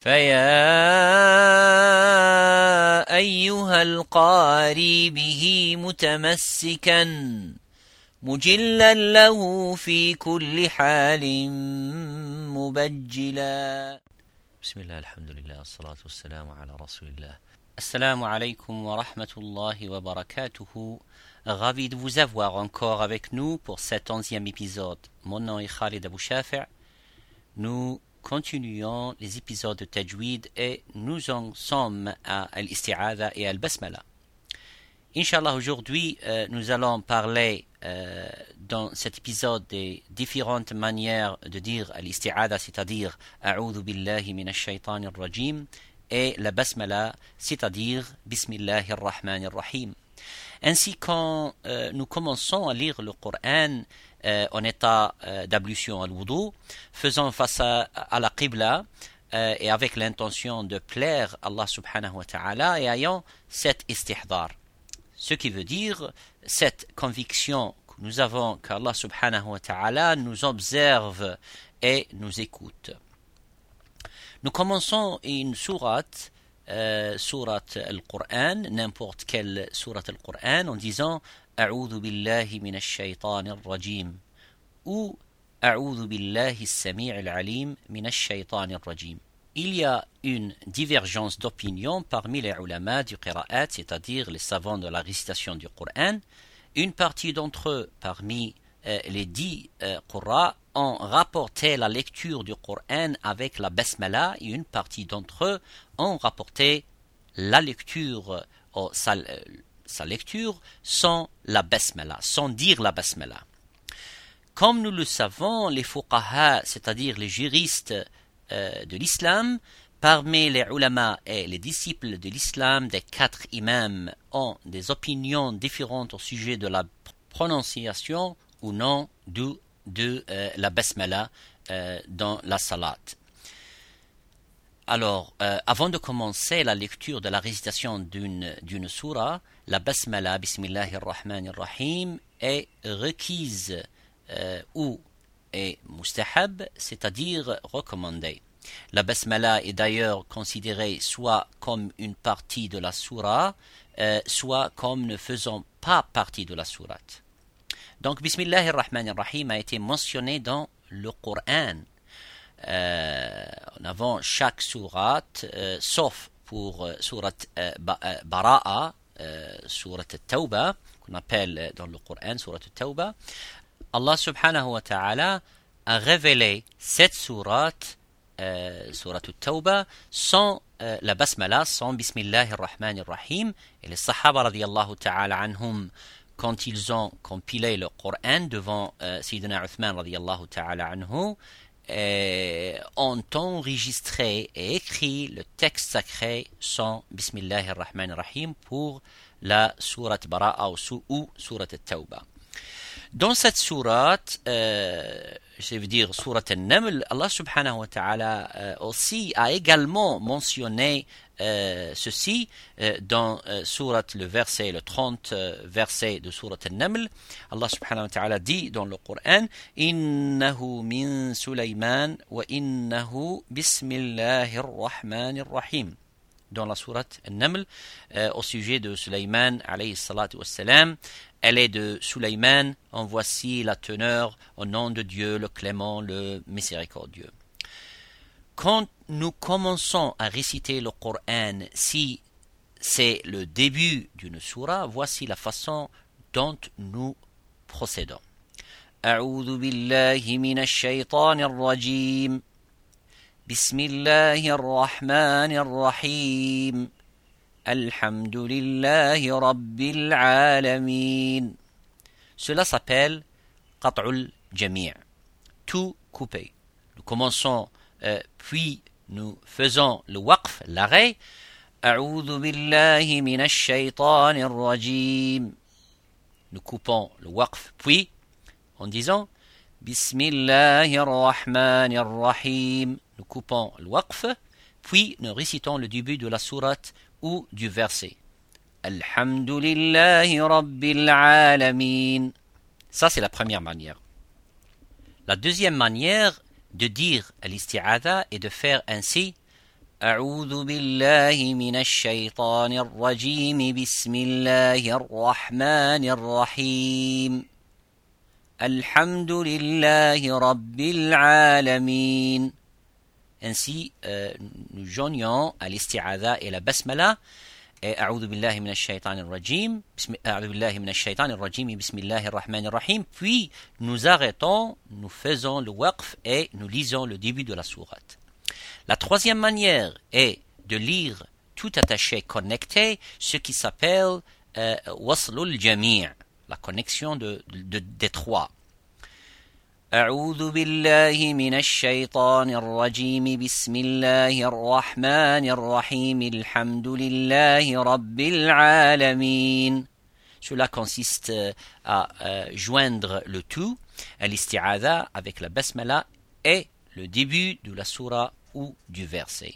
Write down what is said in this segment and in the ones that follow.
فيا أيها القاري به متمسكا مجلا له في كل حال مبجلا بسم الله الحمد لله والصلاة والسلام على رسول الله السلام عليكم ورحمة الله وبركاته Ravi de vous avoir encore avec nous pour cet onzième épisode. Mon nom est Khalid Abou Shafi'. Nous continuons les épisodes de Tajweed et nous en sommes à Al-Isti'adha et Al-Basmala. Inch'Allah, aujourd'hui, euh, nous allons parler euh, dans cet épisode des différentes manières de dire Al-Isti'adha, c'est-à-dire A'udhu billahi minash shaitanir rajim et la Basmala, c'est-à-dire Bismillahir Rahmanir Rahim. Ainsi, quand euh, nous commençons à lire le Coran euh, en état euh, d'ablution al-wudu, faisant face à, la Qibla euh, et avec l'intention de plaire Allah subhanahu wa ta'ala et ayant cet istihdar. Ce qui veut dire cette conviction que nous avons qu'Allah subhanahu wa ta'ala nous observe et nous écoute. Nous commençons une sourate euh, sourate al-Qur'an, n'importe quelle sourate al-Qur'an, en disant أعوذ بالله من الشيطان الرجيم ou أعوذ بالله السميع العليم من الشيطان الرجيم. Il y a une divergence d'opinion parmi les ulama du qira'at, c'est-à-dire les savants de la récitation du Coran. Une partie d'entre eux, parmi euh, les dix euh, qurra, ont rapporté la lecture du Coran avec la basmala et une partie d'entre eux ont rapporté la lecture, euh, sa, sa, lecture sans la basmala, sans dire la basmala. Comme nous le savons, les fuqaha, c'est-à-dire les juristes euh, de l'islam, parmi les ulama et les disciples de l'islam des quatre imams ont des opinions différentes au sujet de la prononciation ou non de, de euh, la basmala euh, dans la salat. Alors, euh, avant de commencer la lecture de la récitation d'une, surah, la basmala, bismillahir rahmanir rahim, est requise euh, ou est mustahab, c'est-à-dire recommandée. La basmala est d'ailleurs considérée soit comme une partie de la surah, euh, soit comme ne faisant pas partie de la sourate. Donc, Bismillahir Rahmanir Rahim a été mentionné dans le Coran euh, en avant chaque sourate, euh, sauf pour euh, sourate Bara'a, sourate Tawba, qu'on appelle dans le Coran sourate Tawba. Allah subhanahu wa ta'ala a révélé cette sourate, sourate Tawba, sans la basmala, sans Bismillahir Rahmanir Rahim. Et les Sahaba radiallahu ta'ala anhum, quand ils ont compilé le Coran devant euh, Sayyidina Uthman radiallahu ta'ala anhu, euh, ont enregistré et écrit le texte sacré sans Bismillah ar-Rahman rahim pour la sourate Bara'a ou, ou sourate Tawba. Dans cette sourate, euh, je veux dire sourate Al-Naml, Allah subhanahu wa ta'ala euh, aussi a également mentionné euh, ceci dans sourate le verset le 30 verset de sourate Al-Naml. Allah subhanahu wa ta'ala dit dans le Coran Innahu min Sulaiman wa innahu bismillahir rahmanir rahim dans la sourate Al-Naml au sujet de Sulaiman alayhi salatu wassalam elle est de Sulaiman, en voici la teneur au nom de Dieu, le clément, le miséricordieux. Quand nous commençons à réciter le Coran, si c'est le début d'une surah, voici la façon dont nous procédons. بسم الله الرحمن الرحيم الحمد لله رب العالمين Cela s'appelle قطع الجميع tout coupé. Nous commençons euh, puis nous faisons le waqf, l'arrêt. أعوذ بالله من الشيطان الرجيم Nous coupons le waqf, puis en disant بسم الله الرحمن الرحيم Nous coupons le waqf, puis nous récitons le début de la sourate ou du verset. الحمد لله رب العالمين Ça c'est la première manière. La deuxième manière de dire l'isti'adha et de faire ainsi أعوذ بالله من الشيطان الرجيم بسم الله الرحمن الرحيم الحمد لله رب العالمين ainsi, euh, nous joignons à l'isti'adha et la basmala. Et A'udhu billahi minash shaitanir rajim. A'udhu billahi minash shaitanir rajim. Et bismillahir rahmanir rahim. Puis, nous arrêtons, nous faisons le waqf et nous lisons le début de la sourate. La troisième manière est de lire tout attaché connecté, ce qui s'appelle euh, jami' la connexion de, de, de, des trois. أعوذ بالله من الشيطان الرجيم بسم الله الرحمن الرحيم الحمد لله رب العالمين Cela consiste à euh, joindre le tout, l'isti'adha avec la basmala et le début de la surah ou du verset.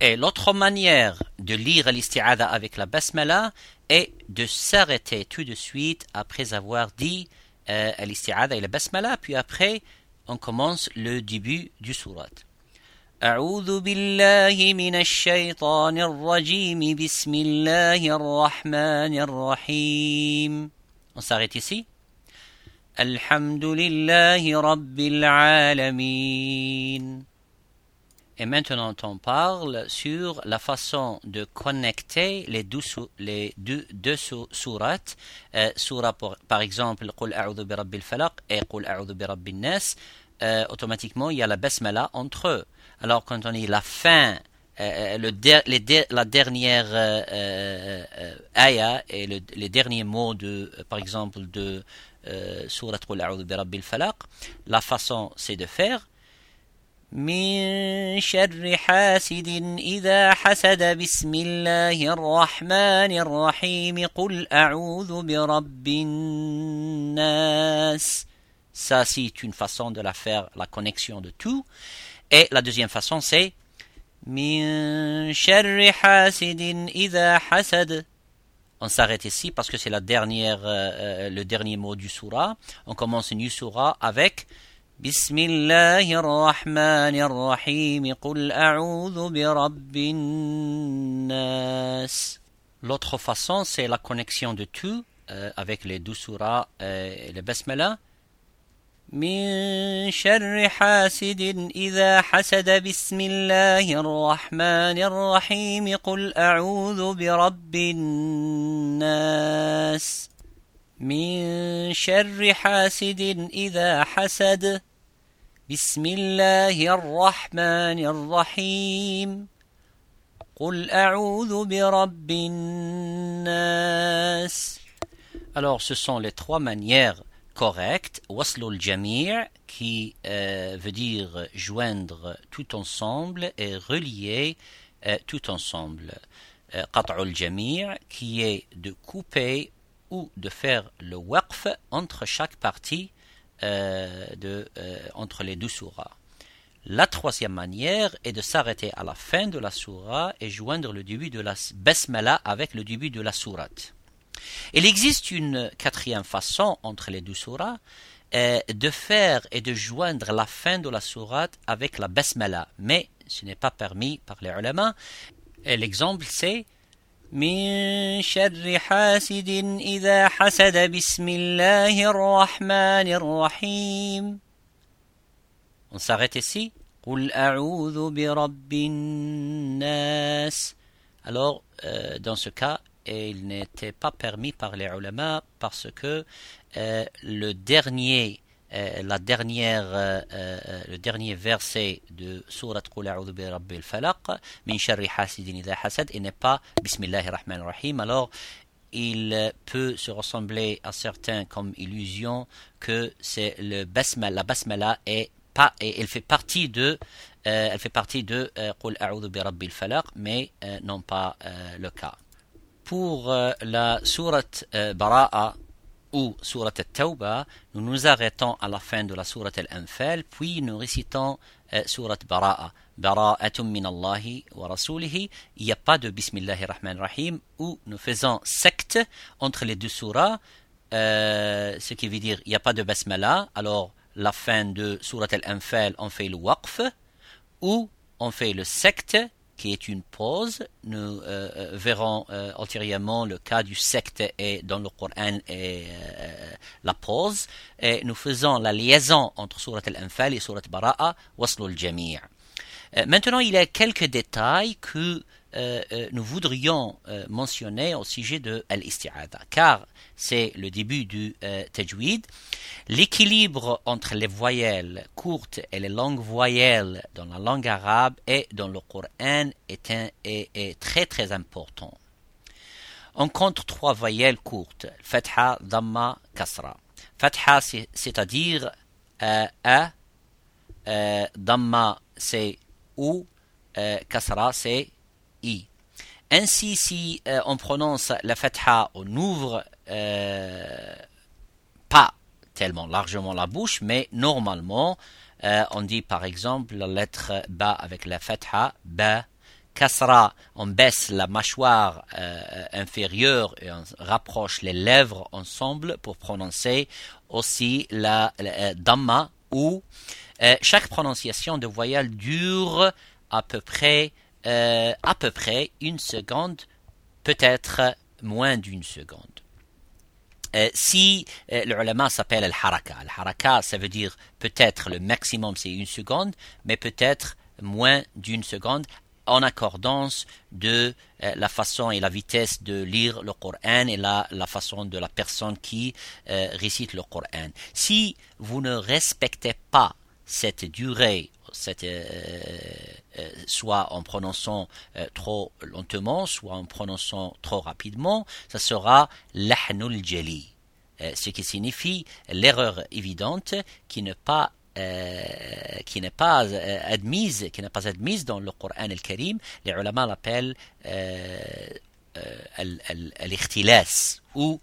Et l'autre manière de lire l'isti'adha avec la basmala est de s'arrêter tout de suite après avoir dit الاستعاذة إلى بسملة puis après on commence le début du surat أعوذ بالله من الشيطان الرجيم بسم الله الرحمن الرحيم On s'arrête ici. الحمد لله رب العالمين Et maintenant, on parle sur la façon de connecter les deux, les sourates. Euh, surah, pour, par exemple, Qul a'udhu bi rabbil falaq et Qul a'udhu bi rabbin nas. Euh, automatiquement, il y a la basmala entre eux. Alors, quand on dit la fin, euh, la dernière euh, et le, les derniers mots, de, par exemple, de euh, Surat Qul a'udhu bi rabbil falaq, la façon, c'est de faire من شر حاسد إذا حسد بسم الله الرحمن الرحيم قل أعوذ برب الناس Ça, c'est une façon de la faire, la connexion de tout. Et la deuxième façon, c'est من شر حاسد إذا حسد On s'arrête ici parce que c'est la dernière, euh, le dernier mot du surah. On commence une surah avec بسم الله الرحمن الرحيم. قل أعوذ برب الناس. L'autre façon, c'est la connexion de tout euh, avec les deux surahs euh, et les basmala. من شر حاسد إذا حسد بسم الله الرحمن الرحيم. قل أعوذ برب الناس. من شر حاسد إذا حسد بسم الله الرحمن الرحيم قل أعوذ برب الناس Alors, ce sont les trois manières correctes. Waslul jami' qui euh, veut dire joindre tout ensemble et relier euh, tout ensemble. Euh, Qat'ul jami' qui est de couper ou de faire le waqf entre chaque partie euh, de, euh, entre les deux surahs. La troisième manière est de s'arrêter à la fin de la surah et joindre le début de la basmala avec le début de la sourate. Il existe une quatrième façon entre les deux surahs euh, de faire et de joindre la fin de la sourate avec la basmala, mais ce n'est pas permis par les ulama. L'exemple c'est من شر حاسد إذا حسد بسم الله الرحمن الرحيم On s'arrête ici. قل أعوذ برب الناس. Alors, euh, dans ce cas, il n'était pas permis par les ulama parce que euh, le dernier euh, la dernière, euh, euh, le dernier verset de Surat Qul a'udhu bi rabbil falaq, min sharri hasidin hasad, et n'est pas Bismillahir Rahmanir Rahim. Alors, il peut se ressembler à certains comme illusion que c'est le basmala, la basmala est pas, et elle fait partie de, euh, elle fait partie de Qul a'udhu bi rabbil falaq, mais euh, non pas euh, le cas. Pour la sourate Bara'a, ou surat al-Tawbah, nous nous arrêtons à la fin de la surat al-Anfal, puis nous récitons euh, surat Bara'a. Bara'atum min Allahi wa rasulihi. Il n'y a pas de Bismillahir Rahman Rahim, où nous faisons secte entre les deux surahs, euh, ce qui veut dire il n'y a pas de Basmala, alors la fin de surat al-Anfal, on fait le waqf, ou on fait le secte, qui est une pause. Nous euh, verrons ultérieurement le cas du secte et dans le Coran et la pause. Et nous faisons la liaison entre Surat al-Anfal et Surat Bara'a, Waslu al-Jami'. Maintenant, il y a quelques détails que euh, euh, nous voudrions euh, mentionner au sujet de Al-Isti'ada, car c'est le début du Tajwid. L'équilibre entre les voyelles courtes et les longues voyelles dans la langue arabe et dans le Coran est, est, très très important. On compte trois voyelles courtes, Fatha, Dhamma, Kasra. Fatha, c'est-à-dire A, Dhamma, c'est ou, Kasra, c'est i. Ainsi, si euh, on prononce la fatha, on n'ouvre euh, pas tellement largement la bouche, mais normalement, euh, on dit par exemple la lettre ba avec la fatha, ba. Kasra, on baisse la mâchoire inférieure et on rapproche les lèvres ensemble pour prononcer aussi la, la dhamma ou chaque prononciation de voyelle dure à peu près euh, à peu près une seconde, peut-être moins d'une seconde. Euh, si euh, le ulama s'appelle al-haraka, al-haraka ça veut dire peut-être le maximum c'est une seconde, mais peut-être moins d'une seconde en accordance de la façon et la vitesse de lire le Coran et la, la façon de la personne qui récite le Coran. Si vous ne respectez pas cette durée euh, euh, soit en prononçant euh, trop lentement, soit en prononçant trop rapidement, ça sera l'ahnul jali, ce qui signifie l'erreur évidente qui n'est pas qui n'est pas admise, qui n'est pas admise dans le Coran al-Karim, les ulama l'appellent al-ikhtilas ou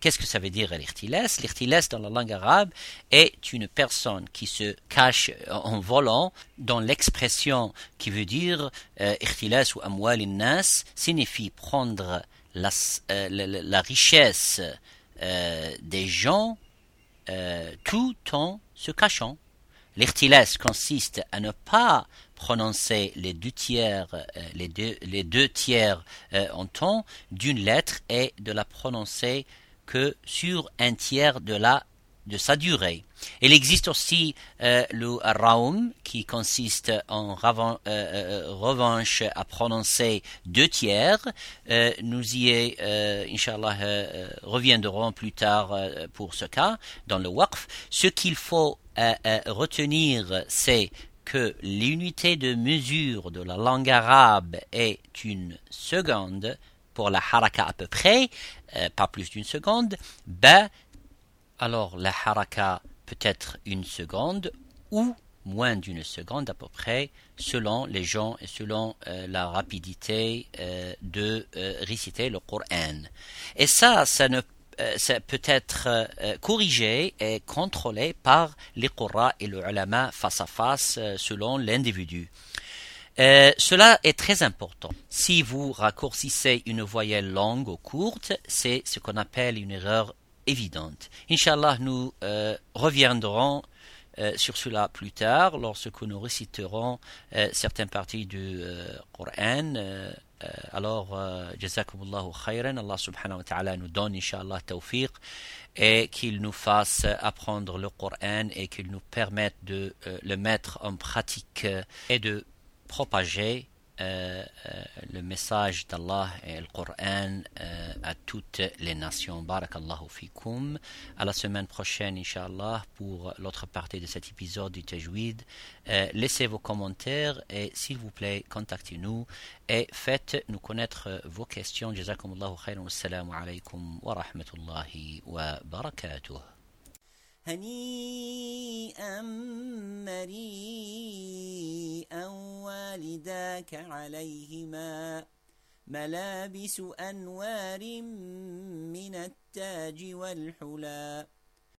Qu'est-ce que ça veut dire l'irtilas L'irtilas dans la langue arabe est une personne qui se cache en volant dans l'expression qui veut dire euh, ou amwal nas signifie prendre la, euh, richesse euh, des gens tout en se cachant. L'irtilas consiste à ne pas prononcer les deux tiers, euh, les deux, les deux tiers euh, en temps d'une lettre et de la prononcer que sur un tiers de la de sa durée. Il existe aussi euh, le raum qui consiste en revanche à prononcer deux tiers. nous y inshallah, reviendrons plus tard pour ce cas dans le waqf. Ce qu'il faut retenir, c'est que l'unité de mesure de la langue arabe est une seconde pour la haraka à peu près, euh, pas plus d'une seconde, ba, alors la haraka peut être une seconde ou moins d'une seconde à peu près, selon les gens et selon euh, la rapidité euh, de réciter le Coran. Et ça, ça ne ça peut être euh, corrigé et contrôlé par les Qurra et le ulama face à face euh, selon l'individu. cela est très important. Si vous raccourcissez une voyelle longue ou courte, c'est ce qu'on appelle une erreur évidente. Inch'Allah, nous reviendrons sur cela plus tard lorsque nous réciterons certaines parties du Coran euh, alors, euh, jazakumullahu khayran, Allah subhanahu wa ta'ala nous donne, inshallah, tawfiq, et qu'il nous fasse apprendre le Coran et qu'il nous permette de euh, le mettre en pratique et de propager euh, euh, le message d'Allah et le Coran euh, à toutes les nations. Barakallahu fikum. À la semaine prochaine, Inch'Allah, pour l'autre partie de cet épisode du Tajwid. laissez vos commentaires et s'il vous plaît, contactez-nous et faites-nous connaître vos questions. Jazakumullahu khairan. Wassalamu alaikum wa rahmatullahi wa barakatuh. هنيئا مريئا والداك عليهما ملابس أنوار من التاج والحلى